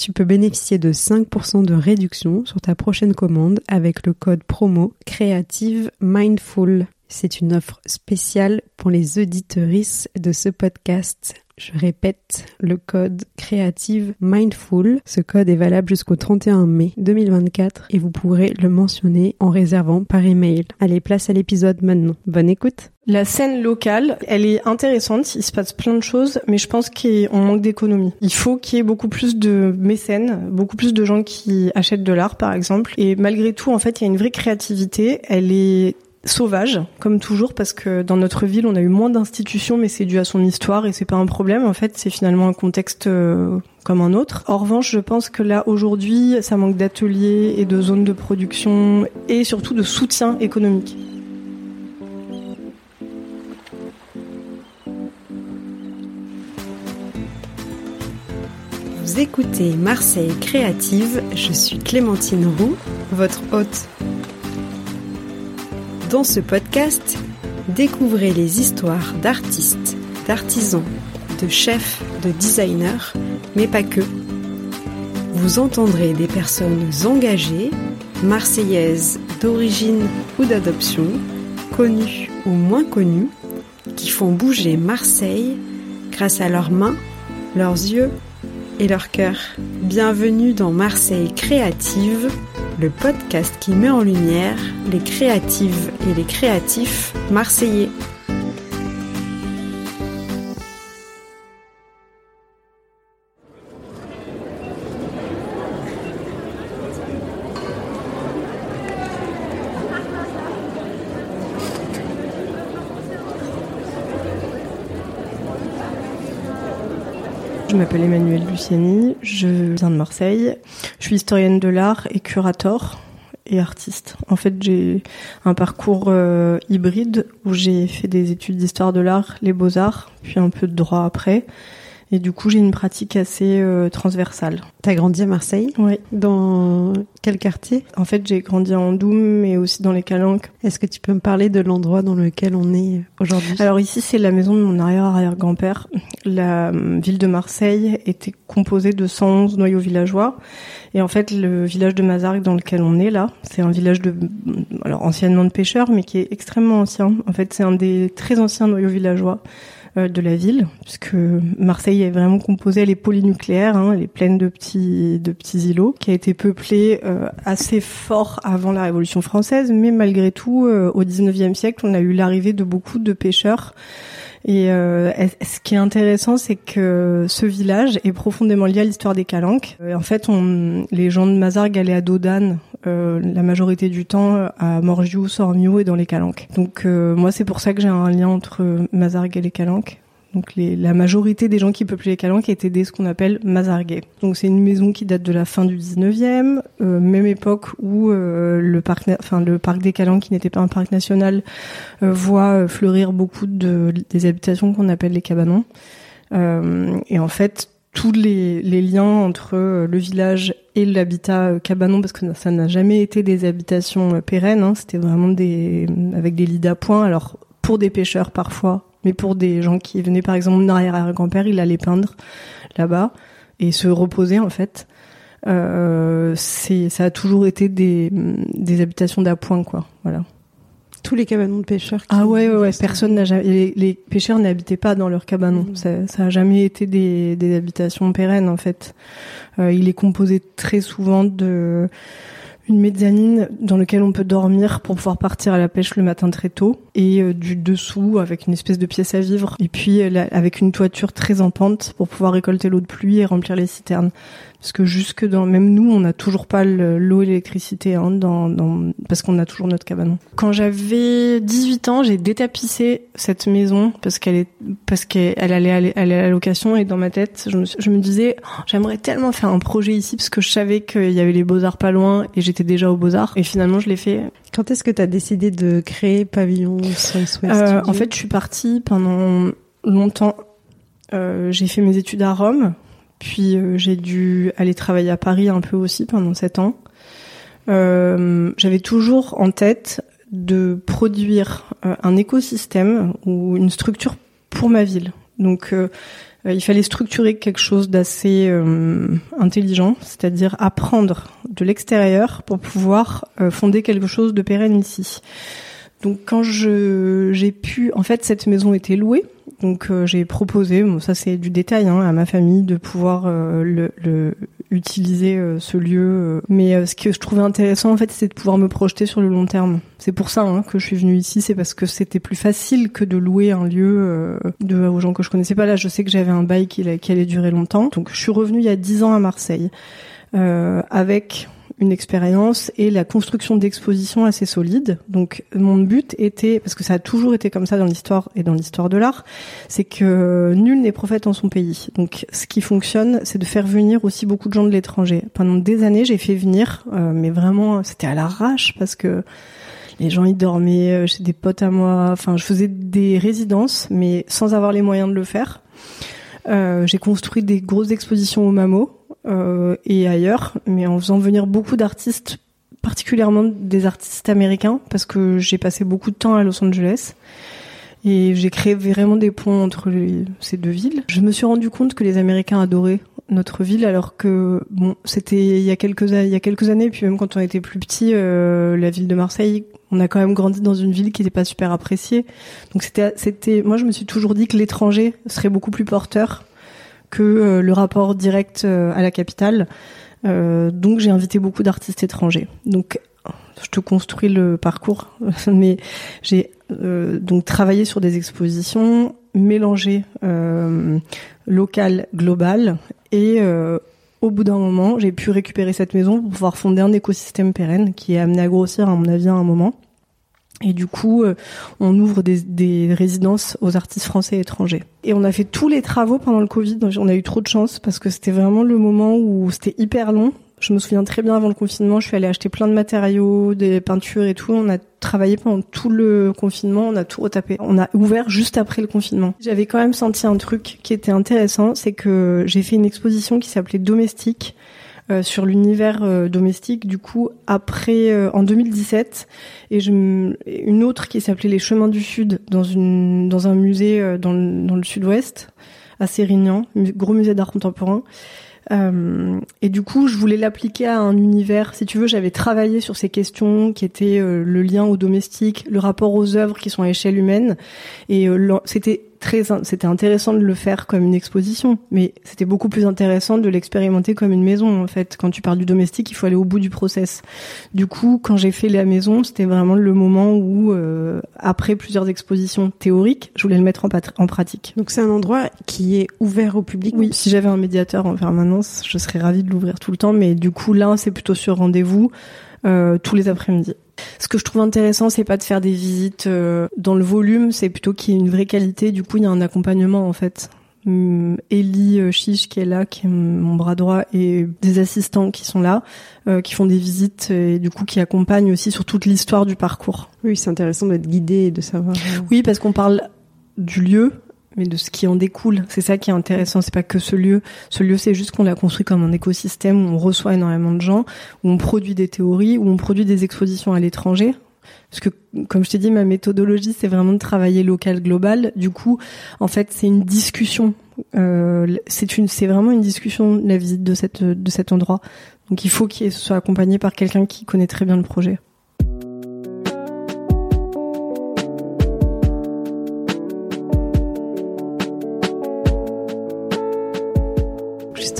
Tu peux bénéficier de 5% de réduction sur ta prochaine commande avec le code promo Creative Mindful. C'est une offre spéciale pour les auditeuristes de ce podcast. Je répète, le code Creative Mindful. Ce code est valable jusqu'au 31 mai 2024 et vous pourrez le mentionner en réservant par email. Allez, place à l'épisode maintenant. Bonne écoute. La scène locale, elle est intéressante, il se passe plein de choses, mais je pense qu'on manque d'économie. Il faut qu'il y ait beaucoup plus de mécènes, beaucoup plus de gens qui achètent de l'art par exemple. Et malgré tout, en fait, il y a une vraie créativité. Elle est sauvage, comme toujours, parce que dans notre ville, on a eu moins d'institutions, mais c'est dû à son histoire et c'est pas un problème. En fait, c'est finalement un contexte euh, comme un autre. En revanche, je pense que là, aujourd'hui, ça manque d'ateliers et de zones de production et surtout de soutien économique. Vous écoutez Marseille Créative, je suis Clémentine Roux, votre hôte. Dans ce podcast, découvrez les histoires d'artistes, d'artisans, de chefs, de designers, mais pas que. Vous entendrez des personnes engagées, marseillaises d'origine ou d'adoption, connues ou moins connues, qui font bouger Marseille grâce à leurs mains, leurs yeux et leur cœur. Bienvenue dans Marseille Créative, le podcast qui met en lumière les créatives et les créatifs marseillais. Je m'appelle Emmanuelle Luciani, je viens de Marseille. Je suis historienne de l'art et curator et artiste. En fait, j'ai un parcours euh, hybride où j'ai fait des études d'histoire de l'art, les beaux-arts, puis un peu de droit après. Et du coup, j'ai une pratique assez euh, transversale. T'as grandi à Marseille Oui. Dans quel quartier? En fait, j'ai grandi en Doum, mais aussi dans les Calanques. Est-ce que tu peux me parler de l'endroit dans lequel on est aujourd'hui? Alors ici, c'est la maison de mon arrière-arrière-grand-père. La euh, ville de Marseille était composée de 111 noyaux villageois. Et en fait, le village de Mazargues dans lequel on est là, c'est un village de, alors anciennement de pêcheurs, mais qui est extrêmement ancien. En fait, c'est un des très anciens noyaux villageois de la ville, puisque Marseille est vraiment composée, elle est polynucléaire, hein, de petits de petits îlots, qui a été peuplée euh, assez fort avant la Révolution française, mais malgré tout, euh, au 19e siècle, on a eu l'arrivée de beaucoup de pêcheurs. Et euh, ce qui est intéressant, c'est que ce village est profondément lié à l'histoire des Calanques. en fait, on, les gens de Mazargues allaient à Dodane euh, la majorité du temps à Morgiou, Sormiou et dans les Calanques. Donc euh, moi, c'est pour ça que j'ai un lien entre Mazargues et les Calanques. Donc les, la majorité des gens qui peuplaient les Calanques étaient des ce qu'on appelle Mazarguais. Donc c'est une maison qui date de la fin du 19e, euh, même époque où euh, le parc, enfin le parc des Calanques, qui n'était pas un parc national, euh, voit fleurir beaucoup de des habitations qu'on appelle les cabanons. et en fait, tous les, les, liens entre le village et l'habitat cabanon, parce que ça n'a jamais été des habitations pérennes, hein, c'était vraiment des avec des lits d'appoint. Alors pour des pêcheurs parfois, mais pour des gens qui venaient, par exemple, mon arrière-grand-père, il allait peindre là-bas et se reposer en fait. Euh, c'est, ça a toujours été des, des habitations d'appoint, quoi. Voilà. tous les cabanons de pêcheurs. ah ouais, ouais, ouais. Personne n'a jamais. Les, les pêcheurs n'habitaient pas dans leurs cabanons. Mm. Ça, ça a jamais été des, des habitations pérennes en fait. Euh, il est composé très souvent de une mezzanine dans lequel on peut dormir pour pouvoir partir à la pêche le matin très tôt et euh, du dessous avec une espèce de pièce à vivre et puis euh, avec une toiture très en pente pour pouvoir récolter l'eau de pluie et remplir les citernes parce que jusque dans même nous on n'a toujours pas l'eau et l'électricité hein, dans, dans, parce qu'on a toujours notre cabanon. Quand j'avais 18 ans, j'ai détapissé cette maison parce qu'elle est parce qu'elle allait aller à la location et dans ma tête, je me, je me disais oh, j'aimerais tellement faire un projet ici parce que je savais qu'il y avait les Beaux-Arts pas loin et j'étais déjà aux Beaux-Arts et finalement je l'ai fait. Quand est-ce que tu as décidé de créer Pavillon euh, En fait, je suis partie pendant longtemps. Euh, j'ai fait mes études à Rome puis euh, j'ai dû aller travailler à Paris un peu aussi pendant sept ans. Euh, J'avais toujours en tête de produire euh, un écosystème ou une structure pour ma ville. Donc euh, il fallait structurer quelque chose d'assez intelligent, c'est-à-dire apprendre de l'extérieur pour pouvoir fonder quelque chose de pérenne ici. Donc quand je j'ai pu, en fait, cette maison était louée donc euh, j'ai proposé, bon, ça c'est du détail, hein, à ma famille de pouvoir euh, utiliser euh, ce lieu. Mais ce que je trouvais intéressant en fait, c'est de pouvoir me projeter sur le long terme. C'est pour ça hein, que je suis venue ici, c'est parce que c'était plus facile que de louer un lieu aux gens que je connaissais pas. Là, je sais que j'avais un bail qui, qui allait durer longtemps. Donc je suis revenue il y a dix ans à Marseille avec une expérience et la construction d'expositions assez solides. Donc mon but était, parce que ça a toujours été comme ça dans l'histoire et dans l'histoire de l'art, c'est que nul n'est prophète en son pays. Donc ce qui fonctionne, c'est de faire venir aussi beaucoup de gens de l'étranger. Pendant des années, j'ai fait venir, euh, mais vraiment c'était à l'arrache parce que les gens y dormaient euh, chez des potes à moi. Enfin, je faisais des résidences, mais sans avoir les moyens de le faire. Euh, j'ai construit des grosses expositions au Mamo et ailleurs, mais en faisant venir beaucoup d'artistes, particulièrement des artistes américains, parce que j'ai passé beaucoup de temps à Los Angeles. Et j'ai créé vraiment des ponts entre ces deux villes. Je me suis rendu compte que les Américains adoraient notre ville, alors que bon, c'était il y a quelques il y a quelques années, puis même quand on était plus petit, euh, la ville de Marseille, on a quand même grandi dans une ville qui n'était pas super appréciée. Donc c'était c'était, moi je me suis toujours dit que l'étranger serait beaucoup plus porteur que euh, le rapport direct euh, à la capitale. Euh, donc j'ai invité beaucoup d'artistes étrangers. Donc je te construis le parcours, mais j'ai donc travaillé sur des expositions mélangées local, global, et au bout d'un moment, j'ai pu récupérer cette maison pour pouvoir fonder un écosystème pérenne qui est amené à grossir à mon avis à un moment. Et du coup, euh, on ouvre des, des, résidences aux artistes français et étrangers. Et on a fait tous les travaux pendant le Covid. On a eu trop de chance parce que c'était vraiment le moment où c'était hyper long. Je me souviens très bien avant le confinement, je suis allée acheter plein de matériaux, des peintures et tout. On a travaillé pendant tout le confinement, on a tout retapé. On a ouvert juste après le confinement. J'avais quand même senti un truc qui était intéressant, c'est que j'ai fait une exposition qui s'appelait Domestique euh, sur l'univers euh, domestique. Du coup, après euh, en 2017, et je, une autre qui s'appelait Les Chemins du Sud dans une dans un musée dans le, dans le Sud-Ouest à Sérignan, gros musée d'art contemporain. Euh, et du coup, je voulais l'appliquer à un univers. Si tu veux, j'avais travaillé sur ces questions qui étaient le lien au domestique, le rapport aux œuvres qui sont à échelle humaine. Et c'était très, c'était intéressant de le faire comme une exposition, mais c'était beaucoup plus intéressant de l'expérimenter comme une maison. En fait, quand tu parles du domestique, il faut aller au bout du process. Du coup, quand j'ai fait la maison, c'était vraiment le moment où, euh, après plusieurs expositions théoriques, je voulais le mettre en, en pratique. Donc c'est un endroit qui est ouvert au public? Oui, si j'avais un médiateur en permanence, je serais ravie de l'ouvrir tout le temps, mais du coup là, c'est plutôt sur rendez-vous euh, tous les après-midi. Ce que je trouve intéressant, c'est pas de faire des visites euh, dans le volume, c'est plutôt qu'il y ait une vraie qualité. Du coup, il y a un accompagnement en fait. Hum, Ellie euh, Chiche qui est là, qui est mon bras droit, et des assistants qui sont là, euh, qui font des visites et du coup qui accompagnent aussi sur toute l'histoire du parcours. Oui, c'est intéressant d'être guidé et de savoir. Oui, parce qu'on parle du lieu, mais de ce qui en découle. C'est ça qui est intéressant. C'est pas que ce lieu. Ce lieu, c'est juste qu'on l'a construit comme un écosystème où on reçoit énormément de gens, où on produit des théories, où on produit des expositions à l'étranger. Parce que, comme je t'ai dit, ma méthodologie, c'est vraiment de travailler local, global. Du coup, en fait, c'est une discussion. Euh, c'est une, c'est vraiment une discussion la visite de cette, de cet endroit. Donc, il faut qu'il soit accompagné par quelqu'un qui connaît très bien le projet.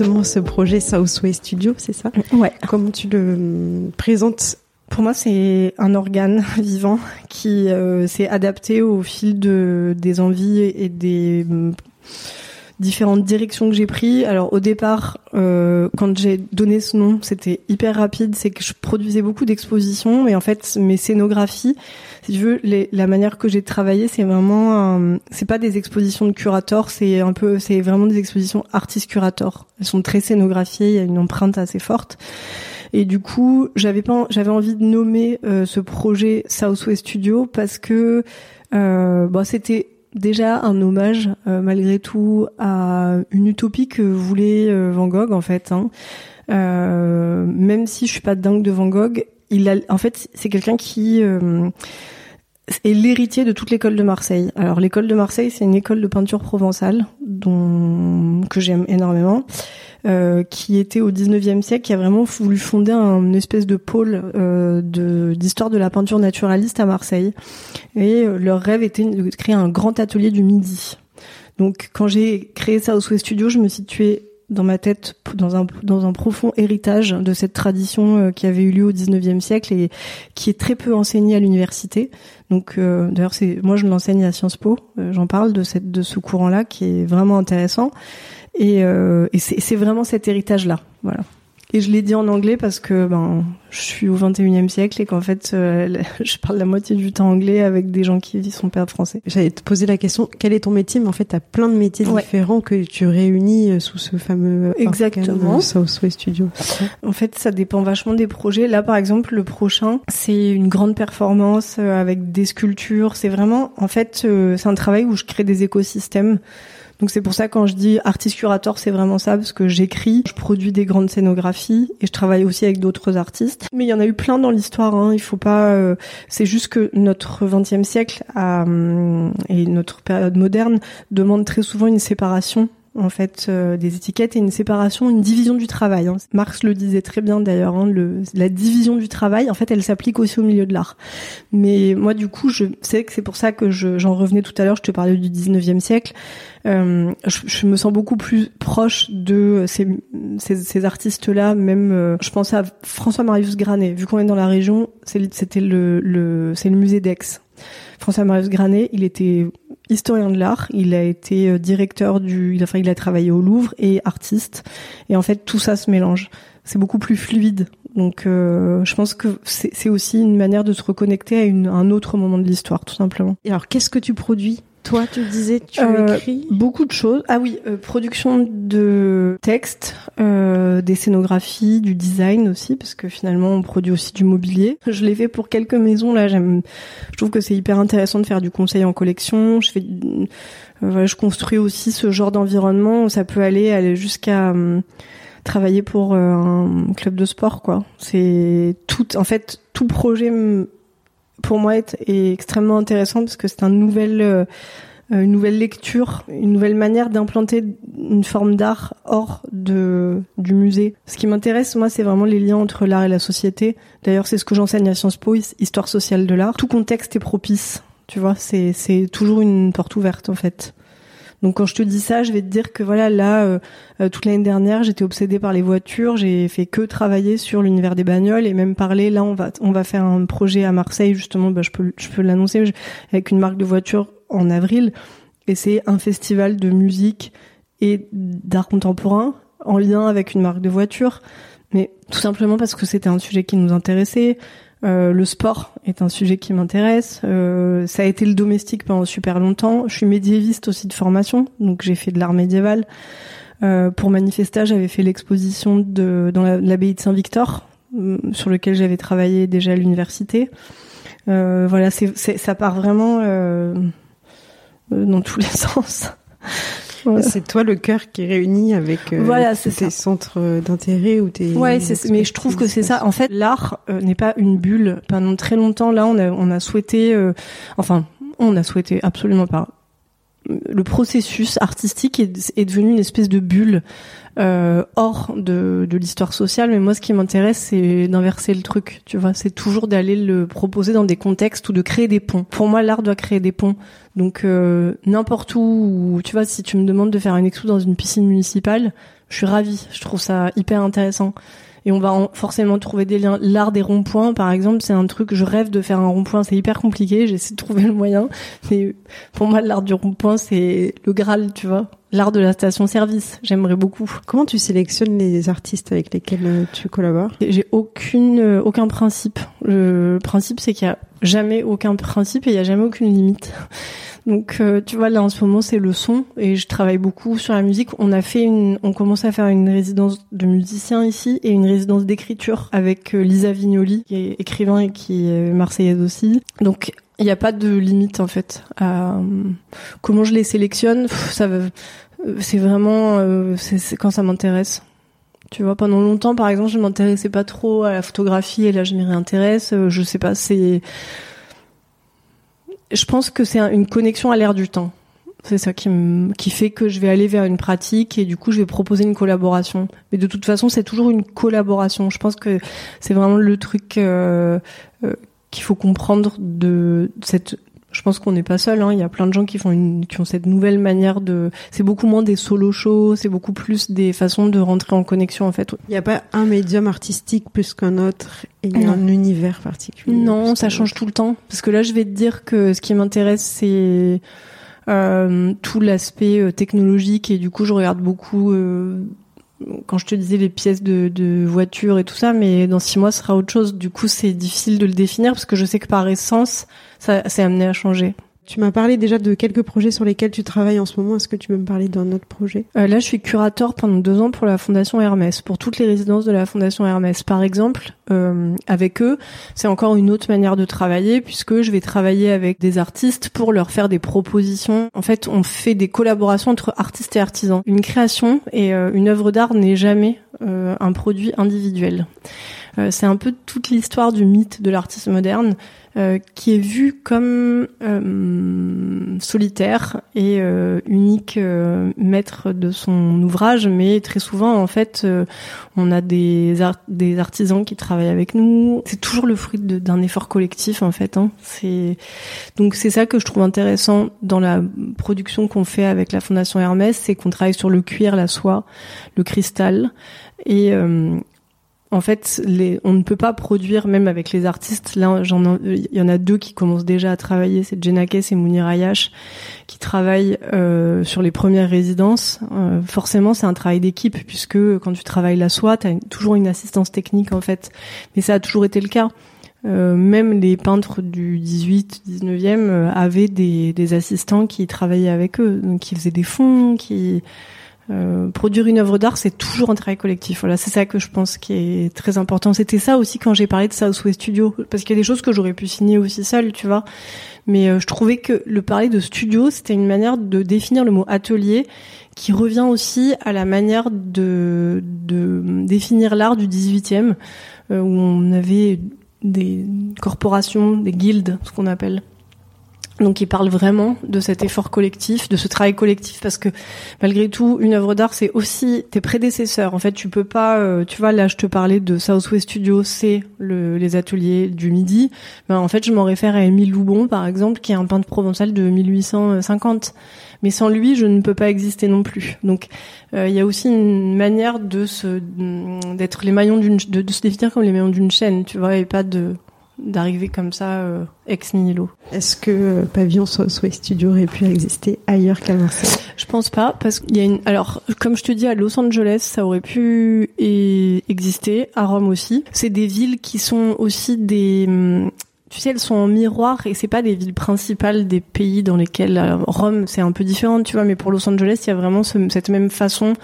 Justement ce projet Southway Studio, c'est ça Ouais. Comment tu le présentes Pour moi, c'est un organe vivant qui euh, s'est adapté au fil de des envies et des différentes directions que j'ai prises. Alors au départ, euh, quand j'ai donné ce nom, c'était hyper rapide. C'est que je produisais beaucoup d'expositions et en fait mes scénographies, si tu veux, les, la manière que j'ai travaillé, c'est vraiment, un- c'est pas des expositions de curator, c'est un peu, c'est vraiment des expositions artist curator. Elles sont très scénographiées, il y a une empreinte assez forte. Et du coup, j'avais pas, j'avais envie de nommer euh, ce projet Southwest Studio parce que euh, bon, c'était déjà un hommage euh, malgré tout à une utopie que voulait euh, Van Gogh en fait. Hein. Euh, même si je suis pas dingue de Van Gogh, il a, en fait, c'est quelqu'un qui est l'héritier de toute l'école de Marseille. Alors l'école de Marseille, c'est une école de peinture provençale dont que j'aime énormément, euh, qui était au 19e siècle, qui a vraiment voulu fonder un espèce de pôle euh, d'histoire de la peinture naturaliste à Marseille. Et euh, leur rêve était de créer un grand atelier du midi. Donc quand j'ai créé ça au Souhait Studio, je me situais dans ma tête dans un dans un profond héritage de cette tradition euh, qui avait eu lieu au 19e siècle et qui est très peu enseignée à l'université. Donc euh, d'ailleurs c'est moi je l'enseigne à Sciences Po, euh, j'en parle de cette de ce courant-là qui est vraiment intéressant et, euh, et c'est c'est vraiment cet héritage là, voilà. Et je l'ai dit en anglais parce que ben je suis au 21e siècle et qu'en fait euh, je parle la moitié du temps anglais avec des gens qui sont pas français. J'allais te poser la question, quel est ton métier Mais en fait, tu as plein de métiers Ouais. différents que tu réunis euh, sous ce fameux Exactement. euh, Southway Studio. En fait, ça dépend vachement des projets. Là, par exemple, le prochain, c'est une grande performance avec des sculptures. C'est vraiment, en fait, c'est un travail où je crée des écosystèmes. Donc c'est pour ça quand je dis artiste curator, c'est vraiment ça parce que j'écris, je produis des grandes scénographies et je travaille aussi avec d'autres artistes. Mais il y en a eu plein dans l'histoire. Hein. Il faut pas. euh, c'est juste que notre 20e siècle hum, et notre période moderne demande très souvent une séparation en fait euh, des étiquettes et une séparation, une division du travail. hein. Marx le disait très bien d'ailleurs. Hein, la division du travail, en fait, elle s'applique aussi au milieu de l'art. Mais moi, du coup, je sais que c'est pour ça que je- j'en revenais tout à l'heure. Je te parlais du 19e siècle. Euh, je, je me sens beaucoup plus proche de ces, ces, ces artistes-là. Même, euh, je pense à François Marius Granet. Vu qu'on est dans la région, c'était le, le, le musée d'Aix. François Marius Granet, il était historien de l'art, il a été euh, directeur du, enfin, il a travaillé au Louvre et artiste. Et en fait, tout ça se mélange. C'est beaucoup plus fluide. Donc, euh, je pense que c'est aussi une manière de se reconnecter à, à un autre moment de l'histoire, tout simplement. Et alors, qu'est-ce que tu produis Toi, tu disais, tu Euh, écris Beaucoup de choses. Ah oui, euh, production de textes, euh, des scénographies, du design aussi, parce que finalement on produit aussi du mobilier. Je l'ai fait pour quelques maisons là. J'aime, je trouve que c'est hyper intéressant de faire du conseil en collection. Je fais, euh, voilà, je construis aussi ce genre d'environnement. Ça peut aller aller jusqu'à hum, travailler pour euh, un club de sport quoi. C'est tout. En fait, tout projet hum, pour moi est, est extrêmement intéressant parce que c'est un nouvel euh, euh, une nouvelle lecture, une nouvelle manière d'implanter une forme d'art hors de du musée. Ce qui m'intéresse, moi, c'est vraiment les liens entre l'art et la société. D'ailleurs, c'est ce que j'enseigne à Sciences Po, his- histoire sociale de l'art. Tout contexte est propice, tu vois. C'est toujours une porte ouverte en fait. Donc quand je te dis ça, je vais te dire que voilà, là, euh, euh, toute l'année dernière, j'étais obsédée par les voitures. J'ai fait que travailler sur l'univers des bagnoles et même parler. Là, on va on va faire un projet à Marseille justement. Bah, je peux je peux l'annoncer avec une marque de voitures en avril. Et c'est un festival de musique et d'art contemporain en lien avec une marque de voiture. Mais tout simplement parce que c'était un sujet qui nous intéressait. Euh, le sport est un sujet qui m'intéresse. Euh, ça a été le domestique pendant super longtemps. Je suis médiéviste aussi de formation, donc j'ai fait de l'art médiéval. Euh, pour Manifesta, j'avais fait l'exposition dans la- l'abbaye de Saint-Victor, euh, sur lequel j'avais travaillé déjà à l'université. Voilà, c'est, ça part vraiment dans tous les sens. Voilà. C'est toi le cœur qui réunit avec euh, Voilà, tes ça. centres d'intérêt ou tes. Ouais, mais je trouve que c'est ça. En fait, l'art euh, n'est pas une bulle. Pendant très longtemps, là, on a, on a souhaité, euh, enfin, on a souhaité absolument pas. Le processus artistique est, est devenu une espèce de bulle euh, hors de, de l'histoire sociale. Mais moi, ce qui m'intéresse, c'est d'inverser le truc. Tu vois, c'est toujours d'aller le proposer dans des contextes ou de créer des ponts. Pour moi, l'art doit créer des ponts. Donc, euh, n'importe où, où, tu vois, si tu me demandes de faire une expo dans une piscine municipale, Je suis ravie. Je trouve ça hyper intéressant. Et on va forcément trouver des liens. L'art des ronds-points, par exemple, c'est un truc. Je rêve de faire un rond-point. C'est hyper compliqué. J'essaie de trouver le moyen. Mais pour moi, l'art du rond-point, c'est le Graal, tu vois. L'art de la station-service. J'aimerais beaucoup. Comment tu sélectionnes les artistes avec lesquels euh, tu collabores? J'ai aucune, euh, aucun principe. Le principe, c'est qu'il y a jamais aucun principe et il y a jamais aucune limite. Donc euh, tu vois là en ce moment c'est le son et je travaille beaucoup sur la musique. On a fait une, on commence à faire une résidence de musiciens ici et une résidence d'écriture avec euh, Lisa Vignoli qui est écrivain et qui est marseillaise aussi. Donc il n'y a pas de limite en fait à euh, comment je les sélectionne. ça c'est vraiment c'est quand ça m'intéresse. Tu vois, pendant longtemps, par exemple, je m'intéressais pas trop à la photographie et là, je m'y réintéresse. Je sais pas, c'est je pense que c'est une connexion à l'air du temps. C'est ça qui, qui fait que je vais aller vers une pratique et du coup je vais proposer une collaboration. Mais de toute façon c'est toujours une collaboration. Je pense que c'est vraiment le truc euh, euh, qu'il faut comprendre de cette je pense qu'on n'est pas seul. Hein. Il y a plein de gens qui font une, qui ont cette nouvelle manière de. C'est beaucoup moins des solo shows, c'est beaucoup plus des façons de rentrer en connexion en fait. Il n'y a pas un médium artistique plus qu'un autre et il y a un univers particulier. Non, ça change tout le temps. Parce que là, je vais te dire que ce qui m'intéresse, c'est euh, tout l'aspect euh, technologique et du coup, je regarde beaucoup. Euh, quand je te disais les pièces de, de voiture et tout ça, mais dans six mois, ce sera autre chose. Du coup, c'est difficile de le définir parce que je sais que par essence, ça s'est amené à changer. Tu m'as parlé déjà de quelques projets sur lesquels tu travailles en ce moment. Est-ce que tu peux me parler d'un autre projet? Euh, Là, je suis curateur pendant deux ans pour la Fondation Hermès, pour toutes les résidences de la Fondation Hermès. Par exemple, euh, avec eux, c'est encore une autre manière de travailler puisque je vais travailler avec des artistes pour leur faire des propositions. En fait, on fait des collaborations entre artistes et artisans. Une création et euh, une œuvre d'art n'est jamais euh, un produit individuel. Euh, c'est un peu toute l'histoire du mythe de l'artiste moderne euh, qui est vu comme euh, solitaire et euh, unique maître de son ouvrage, mais très souvent en fait on a des, des artisans qui travaillent avec nous. C'est toujours le fruit d'un effort collectif en fait. Hein. C'est donc c'est ça que je trouve intéressant dans la production qu'on fait avec la Fondation Hermès, c'est qu'on travaille sur le cuir, la soie, le cristal et en fait, on ne peut pas produire, même avec les artistes. Là, il y en a deux qui commencent déjà à travailler. C'est Jenakes et Mounir Ayash qui travaillent euh, sur les premières résidences. Euh, forcément, c'est un travail d'équipe puisque quand tu travailles la soie, tu as toujours une assistance technique en fait. Mais ça a toujours été le cas. Euh, même les peintres du 18, 19e avaient des, des assistants qui travaillaient avec eux, donc qui faisaient des fonds, qui euh, produire une œuvre d'art, c'est toujours un travail collectif. Voilà, c'est ça que je pense qui est très important. C'était ça aussi quand j'ai parlé de Southwest Studio, parce qu'il y a des choses que j'aurais pu signer aussi seule, tu vois. Mais euh, je trouvais que le parler de studio, c'était une manière de définir le mot atelier, qui revient aussi à la manière de, de définir l'art du 18e, euh, où on avait des corporations, des guildes, ce qu'on appelle. Donc il parle vraiment de cet effort collectif, de ce travail collectif, parce que malgré tout, une œuvre d'art, c'est aussi tes prédécesseurs. En fait, tu peux pas, euh, tu vois, là, je te parlais de Southwest Studio, c'est le, les ateliers du Midi. Ben, en fait, je m'en réfère à Émile Loubon, par exemple, qui est un peintre provençal de 1850. Mais sans lui, je ne peux pas exister non plus. Donc, euh, il y a aussi une manière de se, d'être les maillons d'une, de, de se définir comme les maillons d'une chaîne, tu vois, et pas de d'arriver comme ça euh, ex nihilo. Est-ce que euh, Pavillon Southwest Studio aurait pu exister ailleurs qu'à Marseille? Je pense pas parce qu'il y a une alors comme je te dis à Los Angeles ça aurait pu exister à Rome aussi. C'est des villes qui sont aussi des hum, tu sais, elles sont en miroir et c'est pas des villes principales des pays dans lesquels euh, Rome c'est un peu différent, tu vois, mais pour Los Angeles il y a vraiment cette même façon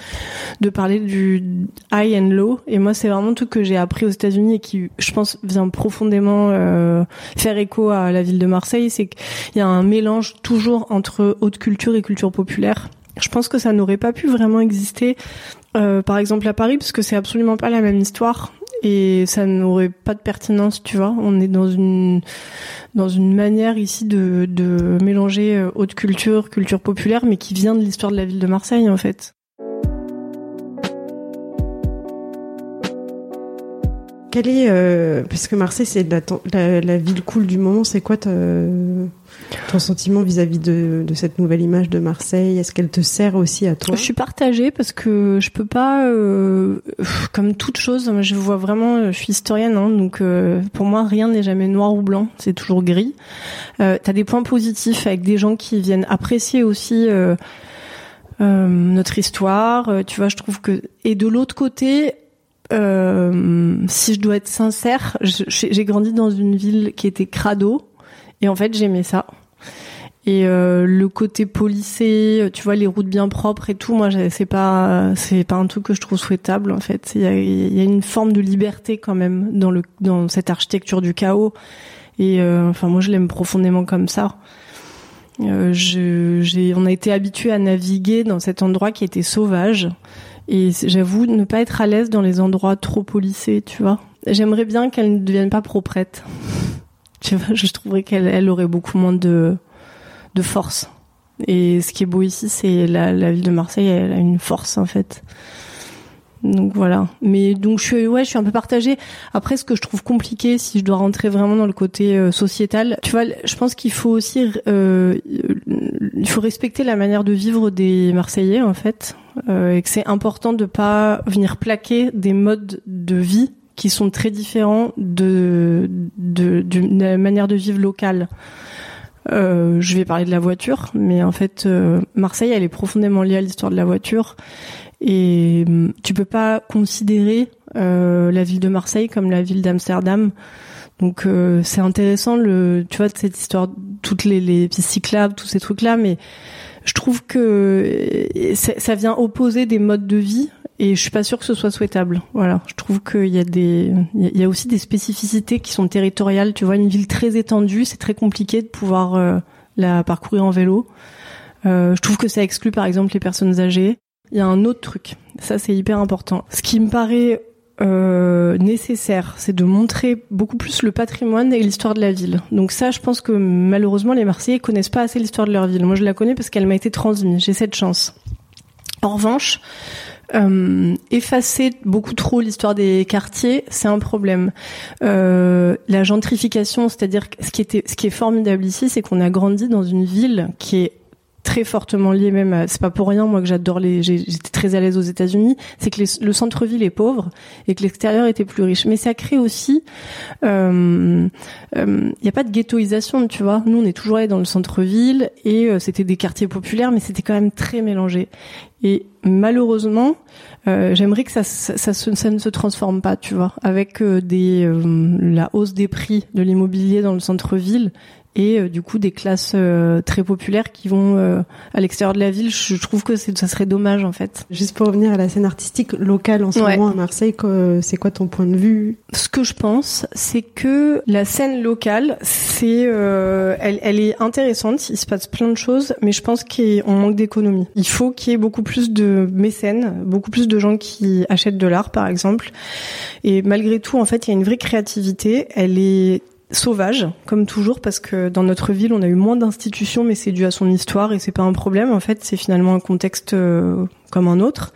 de parler du high and low. Et moi c'est vraiment tout que j'ai appris aux États-Unis et qui, je pense, vient profondément euh, faire écho à la ville de Marseille, c'est qu'il y a un mélange toujours entre haute culture et culture populaire. Je pense que ça n'aurait pas pu vraiment exister, euh, par exemple à Paris, parce que c'est absolument pas la même histoire et ça n'aurait pas de pertinence, tu vois. On est dans une dans une manière ici de, de mélanger euh, haute culture, culture populaire, mais qui vient de l'histoire de la ville de Marseille en fait. Quelle est, euh, parce que Marseille c'est la, la, ville cool du moment, c'est quoi ton sentiment vis-à-vis de, de, cette nouvelle image de Marseille? Est-ce qu'elle te sert aussi à toi? Je suis partagée parce que je peux pas, euh, comme toute chose, je vois vraiment, je suis historienne, hein, donc euh, pour moi rien n'est jamais noir ou blanc, c'est toujours gris. Euh, T'as des points positifs avec des gens qui viennent apprécier aussi. Euh, euh, notre histoire, tu vois, je trouve que et de l'autre côté, euh, si je dois être sincère, j'ai grandi dans une ville qui était crado et en fait j'aimais ça. Et euh, le côté policé, tu vois, les routes bien propres et tout, moi c'est pas c'est pas un truc que je trouve souhaitable en fait. Il y a, une forme de liberté quand même dans le dans cette architecture du chaos. Et euh, enfin moi je l'aime profondément comme ça. Euh, j'ai on a été habitué à naviguer dans cet endroit qui était sauvage et j'avoue ne pas être à l'aise dans les endroits trop polissés, tu vois. J'aimerais bien qu'elle ne devienne pas proprette. Tu vois, je trouverais qu'elle elle aurait beaucoup moins de, de force. Et ce qui est beau ici, c'est la, la ville de Marseille, elle a une force en fait. Donc voilà. Mais donc je suis ouais, je suis un peu partagée. Après ce que je trouve compliqué si je dois rentrer vraiment dans le côté euh, sociétal, tu vois, je pense qu'il faut aussi euh, il faut respecter la manière de vivre des Marseillais en fait euh, et que c'est important de pas venir plaquer des modes de vie qui sont très différents de de, de, la manière de vivre locale. Euh, je vais parler de la voiture, mais en fait, euh, Marseille, elle est profondément liée à l'histoire de la voiture. Et hum, tu peux pas considérer euh, la ville de Marseille comme la ville d'Amsterdam. Donc euh, c'est intéressant le, tu vois, cette histoire, toutes les, les cyclables, tous ces trucs là, mais je trouve que ça vient opposer des modes de vie et je suis pas sûre que ce soit souhaitable. Voilà, je trouve qu'il y a des, il y a aussi des spécificités qui sont territoriales. Tu vois, une ville très étendue, c'est très compliqué de pouvoir euh, la parcourir en vélo. Euh, je trouve que ça exclut par exemple les personnes âgées. Il y a un autre truc, ça c'est hyper important. Ce qui me paraît euh, nécessaire, c'est de montrer beaucoup plus le patrimoine et l'histoire de la ville. Donc ça, je pense que malheureusement les Marseillais connaissent pas assez l'histoire de leur ville. Moi, je la connais parce qu'elle m'a été transmise. J'ai cette chance. En revanche, euh, effacer beaucoup trop l'histoire des quartiers, c'est un problème. Euh, la gentrification, c'est-à-dire ce qui ce qui est formidable ici, c'est qu'on a grandi dans une ville qui est très fortement lié même c'est pas pour rien moi que j'adore les j'étais très à l'aise aux États-Unis c'est que le centre-ville est pauvre et que l'extérieur était plus riche. Mais ça crée aussi il euh, euh, y a pas de ghettoisation tu vois. Nous on est toujours allé dans le centre-ville et euh, c'était des quartiers populaires mais c'était quand même très mélangé. Et malheureusement euh, j'aimerais que ça, ça, ça, ça, ne se transforme pas, tu vois, avec des la hausse des prix de l'immobilier dans le centre-ville et euh, du coup des classes euh, très populaires qui vont euh, à l'extérieur de la ville. Je trouve que ça serait dommage en fait. Juste pour revenir à la scène artistique locale en ce moment à Marseille, c'est quoi ton point de vue? Ce que je pense, c'est que la scène locale, c'est, elle, elle est intéressante. Il se passe plein de choses, mais je pense qu'on manque d'économie. Il faut qu'il y ait beaucoup plus de mécènes, beaucoup plus de gens qui achètent de l'art, par exemple. Et malgré tout, en fait, il y a une vraie créativité. Elle est sauvage, comme toujours, parce que dans notre ville, on a eu moins d'institutions, mais c'est dû à son histoire et c'est pas un problème. En fait, c'est finalement un contexte euh, comme un autre.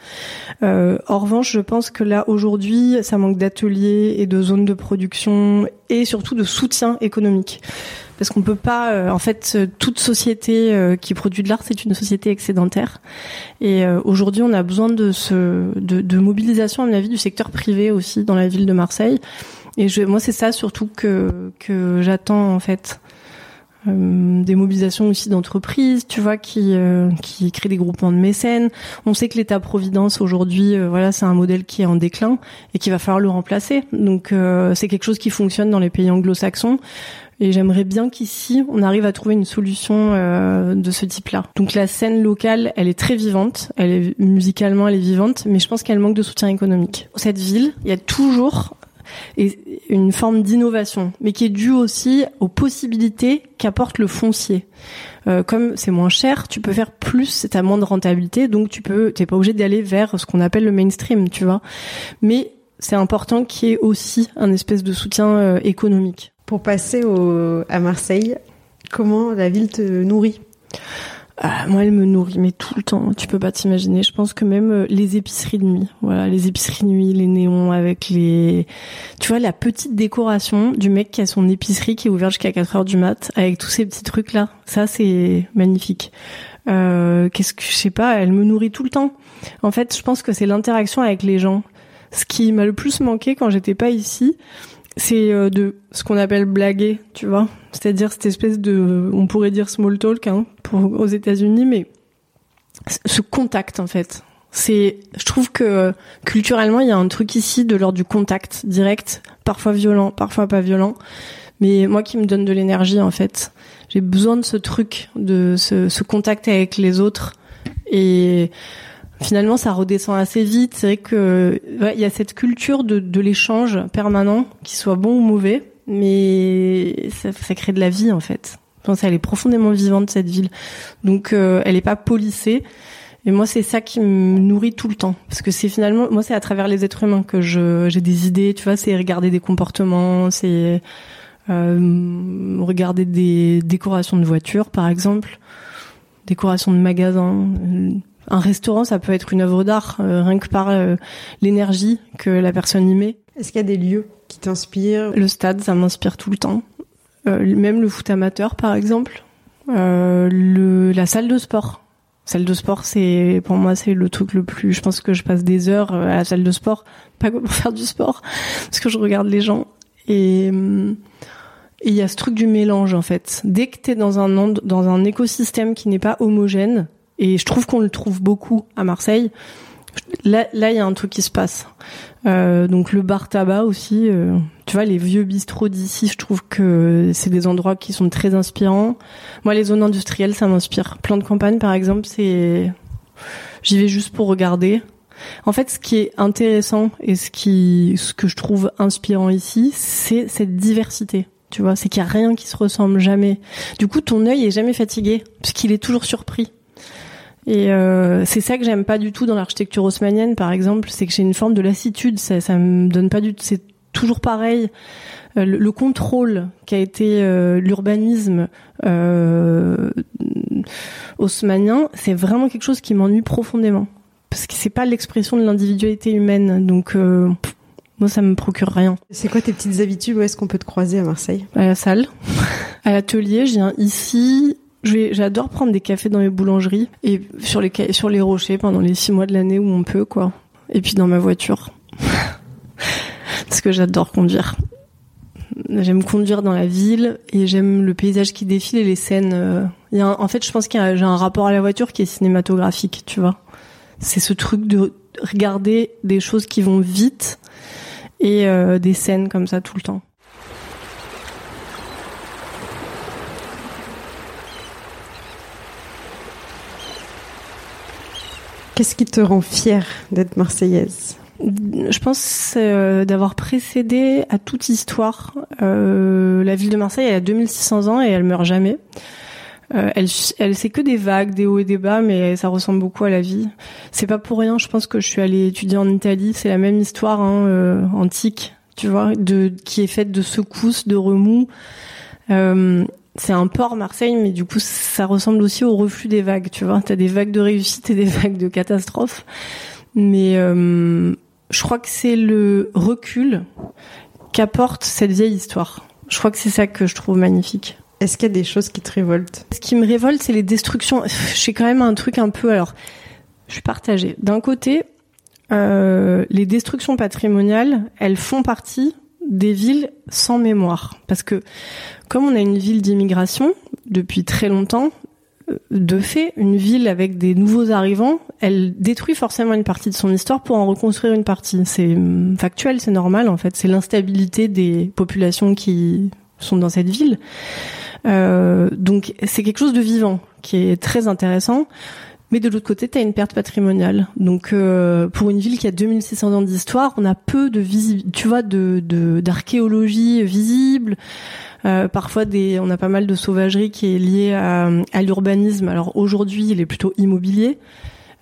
Euh, en revanche, je pense que là aujourd'hui, ça manque d'ateliers et de zones de production et surtout de soutien économique. Parce qu'on peut pas, euh, en fait, toute société euh, qui produit de l'art, c'est une société excédentaire. Et aujourd'hui, on a besoin de, ce, de, de mobilisation, à mon avis, du secteur privé aussi dans la ville de Marseille et je, moi, c'est ça surtout que que j'attends en fait. Euh, des mobilisations aussi d'entreprises, tu vois, qui euh, qui créent des groupements de mécènes. On sait que l'État-providence aujourd'hui, euh, voilà, c'est un modèle qui est en déclin et qu'il va falloir le remplacer. Donc euh, c'est quelque chose qui fonctionne dans les pays anglo-saxons. Et j'aimerais bien qu'ici, on arrive à trouver une solution de ce type-là. Donc la scène locale, elle est très vivante, elle est musicalement, elle est vivante, mais je pense qu'elle manque de soutien économique. Cette ville, il y a toujours et une forme d'innovation, mais qui est due aussi aux possibilités qu'apporte le foncier. Euh, comme c'est moins cher, tu peux faire plus, t'as moins de rentabilité, donc tu peux, t'es pas obligé d'aller vers ce qu'on appelle le mainstream, tu vois. Mais c'est important qu'il y ait aussi un espèce de soutien euh, économique. Pour passer au, à Marseille, comment la ville te nourrit? Ah, moi, elle me nourrit, mais tout le temps. Tu peux pas t'imaginer. Je pense que même euh, les épiceries de nuit, voilà, les épiceries de nuit, les néons avec les, tu vois, la petite décoration du mec qui a son épicerie qui est ouverte jusqu'à 4 heures du mat, avec tous ces petits trucs là. Ça, c'est magnifique. Euh, qu'est-ce que je sais pas, elle me nourrit tout le temps. En fait, je pense que c'est l'interaction avec les gens. Ce qui m'a le plus manqué quand j'étais pas ici, c'est euh, de ce qu'on appelle blaguer, tu vois. C'est-à-dire cette espèce de, on pourrait dire small talk hein, pour, aux États-Unis, mais ce contact en fait. C'est, je trouve que culturellement il y a un truc ici de l'ordre du contact direct, parfois violent, parfois pas violent, mais moi qui me donne de l'énergie en fait. J'ai besoin de ce truc, de ce, ce contact avec les autres et finalement ça redescend assez vite. C'est vrai que il y a cette culture de, de l'échange permanent, qu'il soit bon ou mauvais, mais ça, ça, crée de la vie en fait. Je pense qu'elle est profondément vivante cette ville, donc euh, elle est pas polissée. Et moi, c'est ça qui me nourrit tout le temps, parce que c'est finalement, moi, c'est à travers les êtres humains que je j'ai des idées. Tu vois, c'est regarder des comportements, c'est euh, regarder des décorations de voitures, par exemple, décorations de magasins un restaurant, ça peut être une œuvre d'art, euh, rien que par euh, l'énergie que la personne y met. Est-ce qu'il y a des lieux qui t'inspirent? Le stade, ça m'inspire tout le temps. Euh, même le foot amateur, par exemple. le, la salle de sport. Salle de sport, c'est pour moi c'est le truc le plus. Je pense que je passe des heures à la salle de sport, pas pour faire du sport, parce que je regarde les gens et il y a ce truc du mélange en fait. Dès que t'es dans un dans un écosystème qui n'est pas homogène, et je trouve qu'on le trouve beaucoup à Marseille. Là, là, il y a un truc qui se passe. Euh, donc le bar tabac aussi. Euh, tu vois, les vieux bistrots d'ici, je trouve que c'est des endroits qui sont très inspirants. Moi, les zones industrielles, ça m'inspire. Plan de campagne, par exemple, c'est, j'y vais juste pour regarder. En fait, ce qui est intéressant et ce qui, ce que je trouve inspirant ici, c'est cette diversité. Tu vois, c'est qu'il y a rien qui se ressemble jamais. Du coup, ton œil est jamais fatigué, puisqu'il est toujours surpris. Et euh, c'est ça que j'aime pas du tout dans l'architecture haussmannienne, par exemple, c'est que j'ai une forme de lassitude. Ça, ça me donne pas du tout. C'est toujours pareil. Euh, le, contrôle qui a été euh, l'urbanisme haussmannien, c'est vraiment quelque chose qui m'ennuie profondément parce que c'est pas l'expression de l'individualité humaine. Donc moi, ça me procure rien. C'est quoi tes petites habitudes? Où est-ce qu'on peut te croiser à Marseille? À la salle, à l'atelier. Je viens ici J'adore prendre des cafés dans les boulangeries et sur les, sur les rochers pendant les six mois de l'année où on peut, quoi. Et puis dans ma voiture. Parce que j'adore conduire. J'aime conduire dans la ville et j'aime le paysage qui défile et les scènes. Euh, en fait, je pense qu'il j'ai un rapport à la voiture qui est cinématographique, tu vois. C'est ce truc de regarder des choses qui vont vite et euh, des scènes comme ça tout le temps. Qu'est-ce qui te rend fière d'être marseillaise? Je pense euh, d'avoir précédé à toute histoire. Euh, la ville de Marseille, elle a 2600 ans et elle meurt jamais. Euh, elle, elle c'est que des vagues, des hauts et des bas, mais ça ressemble beaucoup à la vie. C'est pas pour rien. Je pense que je suis allée étudier en Italie. C'est la même histoire hein, antique, tu vois, de qui est faite de secousses, de remous. C'est un port Marseille, mais du coup ça ressemble aussi au reflux des vagues, tu vois. T'as des vagues de réussite et des vagues de catastrophe. Mais euh, je crois que c'est le recul qu'apporte cette vieille histoire. Je crois que c'est ça que je trouve magnifique. Est-ce qu'il y a des choses qui te révoltent? Ce qui me révolte, c'est les destructions. J'ai quand même un truc un peu. Alors, je suis partagée. D'un côté, euh, les destructions patrimoniales, elles font partie des villes sans mémoire. Parce que comme on a une ville d'immigration depuis très longtemps, euh, de fait, une ville avec des nouveaux arrivants, elle détruit forcément une partie de son histoire pour en reconstruire une partie. C'est hum, factuel, c'est normal en fait. C'est l'instabilité des populations qui sont dans cette ville. Euh, donc c'est quelque chose de vivant qui est très intéressant. Mais de l'autre côté, tu as une perte patrimoniale. Donc, euh, pour une ville qui a 2600 ans d'histoire, on a peu de tu vois, de d'archéologie visible. Euh, parfois, des, on a pas mal de sauvagerie qui est liée à, à l'urbanisme. Alors aujourd'hui, il est plutôt immobilier.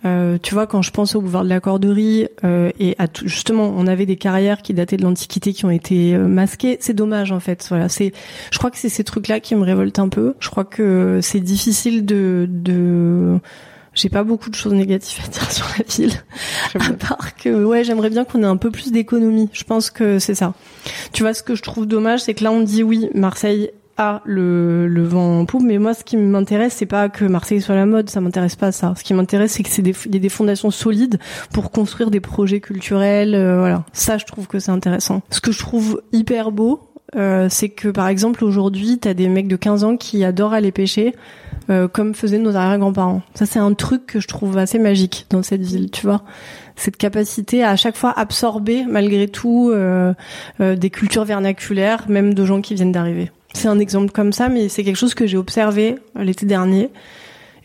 Euh, tu vois, quand je pense au boulevard de la Corderie euh, et à tout, justement, on avait des carrières qui dataient de l'Antiquité qui ont été euh, masquées. C'est dommage en fait. Voilà, c'est. Je crois que c'est ces trucs-là qui me révoltent un peu. Je crois que c'est difficile de de j'ai pas beaucoup de choses négatives à dire sur la ville. À part que, ouais, j'aimerais bien qu'on ait un peu plus d'économie. Je pense que c'est ça. Tu vois, ce que je trouve dommage, c'est que là, on dit oui, Marseille a le, le vent en poupe, mais moi, ce qui m'intéresse, c'est pas que Marseille soit la mode, ça m'intéresse pas ça. Ce qui m'intéresse, c'est que c'est des, des fondations solides pour construire des projets culturels, euh, voilà. Ça, je trouve que c'est intéressant. Ce que je trouve hyper beau, euh, c'est que par exemple aujourd'hui, t'as des mecs de 15 ans qui adorent aller pêcher, euh, comme faisaient nos arrière-grands-parents. Ça, c'est un truc que je trouve assez magique dans cette ville, tu vois. Cette capacité à, à chaque fois absorber, malgré tout, euh, des cultures vernaculaires, même de gens qui viennent d'arriver. C'est un exemple comme ça, mais c'est quelque chose que j'ai observé l'été dernier.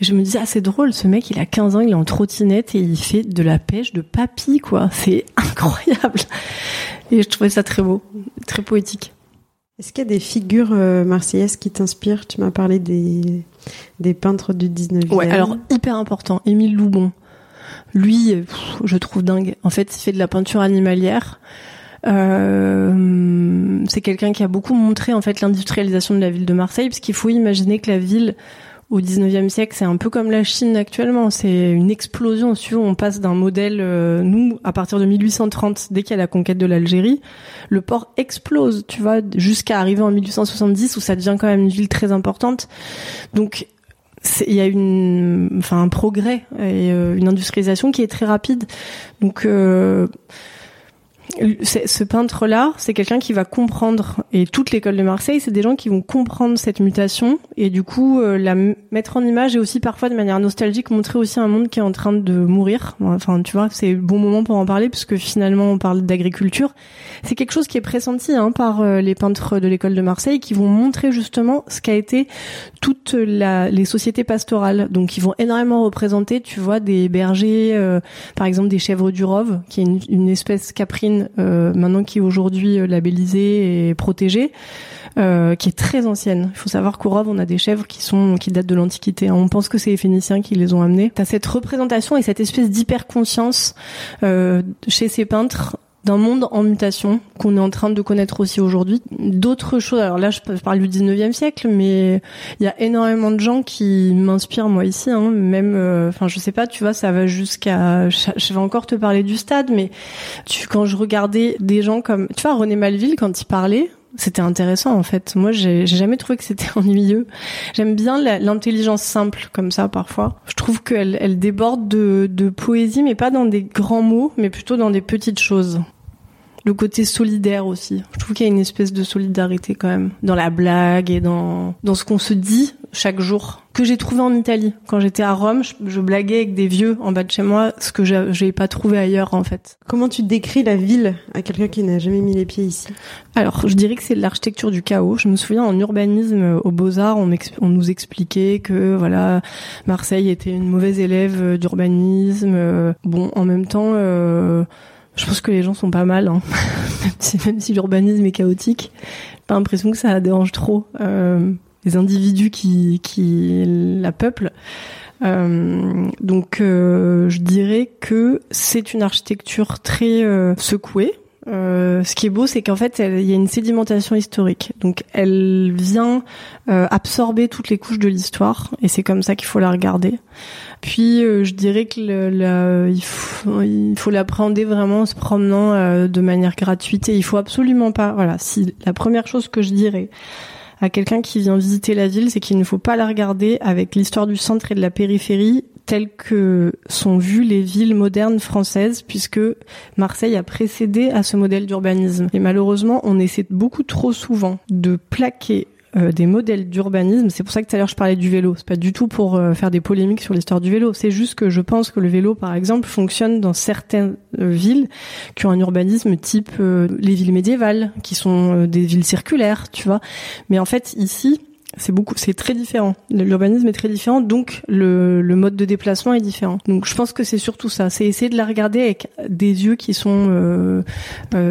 Et je me dis, ah, c'est drôle, ce mec, il a 15 ans, il est en trottinette et il fait de la pêche de papy, quoi. C'est incroyable. Et je trouvais ça très beau, très poétique. Est-ce qu'il y a des figures euh, marseillaises qui t'inspirent? Tu m'as parlé des, des peintres du 19e. Ouais, alors hyper important, Émile Loubon. Lui, je trouve dingue. En fait, il fait de la peinture animalière. Euh, c'est quelqu'un qui a beaucoup montré en fait l'industrialisation de la ville de Marseille, parce qu'il faut imaginer que la ville au 19e siècle, c'est un peu comme la Chine actuellement. C'est une explosion. Si on passe d'un modèle, euh, nous, à partir de 1830, dès qu'il y a la conquête de l'Algérie, le port explose, tu vois, jusqu'à arriver en 1870 où ça devient quand même une ville très importante. Donc, il y a une, enfin, un progrès et euh, une industrialisation qui est très rapide. Donc, euh, ce peintre-là, c'est quelqu'un qui va comprendre, et toute l'école de Marseille, c'est des gens qui vont comprendre cette mutation, et du coup euh, la mettre en image, et aussi parfois de manière nostalgique montrer aussi un monde qui est en train de mourir. Enfin, tu vois, c'est le bon moment pour en parler, puisque finalement on parle d'agriculture. C'est quelque chose qui est pressenti hein, par euh, les peintres de l'école de Marseille, qui vont montrer justement ce qu'a été toutes les sociétés pastorales. Donc ils vont énormément représenter, tu vois, des bergers, euh, par exemple des chèvres du Rove, qui est une espèce caprine euh, maintenant qui est aujourd'hui euh, labellisée et protégée, euh, qui est très ancienne. Il faut savoir qu'au Rove, on a des chèvres qui sont qui datent de l'Antiquité. Hein. On pense que c'est les Phéniciens qui les ont amenés. T'as cette représentation et cette espèce d'hyper conscience chez ces peintres d'un monde en mutation qu'on est en train de connaître aussi aujourd'hui. D'autres choses, alors là je parle du 19e siècle, mais il y a énormément de gens qui m'inspirent moi ici, hein, même, euh, enfin je sais pas, tu vois, ça va jusqu'à, je vais encore te parler du stade, mais tu, quand je regardais des gens comme, tu vois, René Malville quand il parlait, c'était intéressant en fait. Moi, j'ai jamais trouvé que c'était ennuyeux. J'aime bien l'intelligence simple comme ça parfois. Je trouve qu'elle elle déborde de, de poésie, mais pas dans des grands mots, mais plutôt dans des petites choses le côté solidaire aussi. Je trouve qu'il y a une espèce de solidarité quand même dans la blague et dans dans ce qu'on se dit chaque jour que j'ai trouvé en Italie quand j'étais à Rome. Je, blaguais avec des vieux en bas de chez moi, ce que j'ai pas trouvé ailleurs en fait. Comment tu décris la ville à quelqu'un qui n'a jamais mis les pieds ici? Alors, je dirais que c'est l'architecture du chaos. Je me souviens en urbanisme au Beaux-Arts, on, on, nous expliquait que voilà, Marseille était une mauvaise élève d'urbanisme. Bon, en même temps. Euh, je pense que les gens sont pas mal, hein. même si, l'urbanisme est chaotique. Pas l'impression que ça dérange trop euh, les individus qui, qui la peuplent. Euh, donc, euh, je dirais que c'est une architecture très euh, secouée. Euh, ce qui est beau, c'est qu'en fait, il y a une sédimentation historique. Donc, elle vient absorber toutes les couches de l'histoire, et c'est comme ça qu'il faut la regarder. Puis euh, je dirais que le, il faut, il faut l'appréhender vraiment en se promenant euh, de manière gratuite et il faut absolument pas. Voilà, la première chose que je dirais à quelqu'un qui vient visiter la ville, c'est qu'il ne faut pas la regarder avec l'histoire du centre et de la périphérie telles que sont vues les villes modernes françaises, puisque Marseille a précédé à ce modèle d'urbanisme. Et malheureusement, on essaie beaucoup trop souvent de plaquer euh, des modèles d'urbanisme. C'est pour ça que tout à l'heure je parlais du vélo. C'est pas du tout pour euh, faire des polémiques sur l'histoire du vélo. C'est juste que je pense que le vélo, par exemple, fonctionne dans certaines euh, villes qui ont un urbanisme type les villes médiévales, qui sont des villes circulaires, tu vois. Mais en fait, ici, c'est beaucoup, c'est très différent. L'urbanisme est très différent, donc le, le, mode de déplacement est différent. Donc je pense que c'est surtout ça, c'est essayer de la regarder avec des yeux qui sont euh,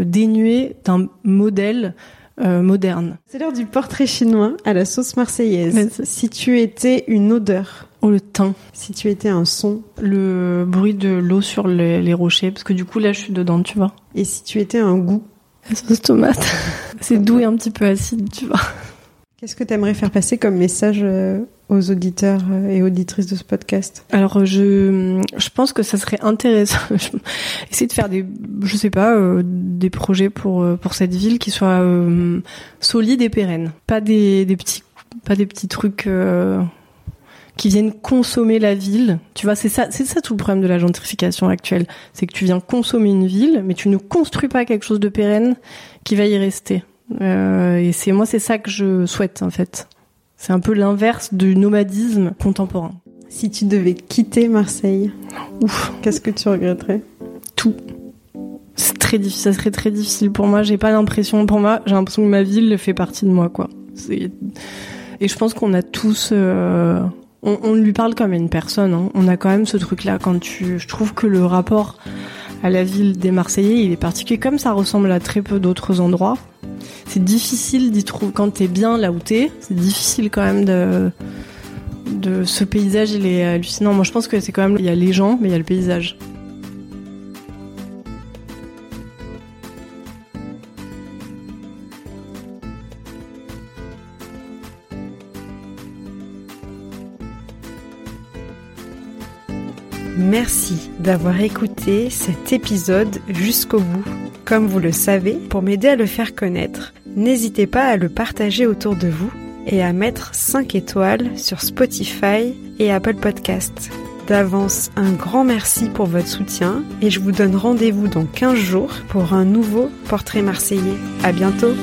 dénués d'un modèle euh, moderne. C'est l'heure du portrait chinois à la sauce marseillaise. Si tu étais une odeur, Oh, le teint. Si tu étais un son. Le bruit de l'eau sur les, les rochers, parce que du coup, là, je suis dedans, tu vois. Et si tu étais un goût La sauce tomate. C'est doux et un petit peu acide, tu vois. Qu'est-ce que tu aimerais faire passer comme message euh, aux auditeurs euh, et auditrices de ce podcast Alors je je pense que ça serait intéressant essayer de faire des je sais pas euh, des projets pour pour cette ville qui soient euh, solides et pérennes, pas des des petits pas des petits trucs euh, qui viennent consommer la ville. Tu vois, c'est ça c'est ça tout le problème de la gentrification actuelle, c'est que tu viens consommer une ville mais tu ne construis pas quelque chose de pérenne qui va y rester. Euh, et c'est moi, c'est ça que je souhaite en fait. C'est un peu l'inverse du nomadisme contemporain. Si tu devais quitter Marseille, ouf, qu'est-ce que tu regretterais? Tout. C'est très difficile, ça serait très difficile pour moi. J'ai pas l'impression, pour moi, j'ai l'impression que ma ville fait partie de moi, quoi. Et je pense qu'on a tous, euh, on, on, lui parle comme à une personne. Hein. On a quand même ce truc-là quand tu, je trouve que le rapport à la ville des Marseillais, il est particulier. Comme ça ressemble à très peu d'autres endroits, c'est difficile d'y trouver. Quand t'es bien là où t'es, c'est difficile quand même de ce paysage. Il est hallucinant. Moi, je pense que c'est quand même il y a les gens, mais il y a le paysage. Merci d'avoir écouté cet épisode jusqu'au bout. Comme vous le savez, pour m'aider à le faire connaître, n'hésitez pas à le partager autour de vous et à mettre 5 étoiles sur Spotify et Apple Podcasts. D'avance, un grand merci pour votre soutien et je vous donne rendez-vous dans 15 jours pour un nouveau portrait marseillais. À bientôt!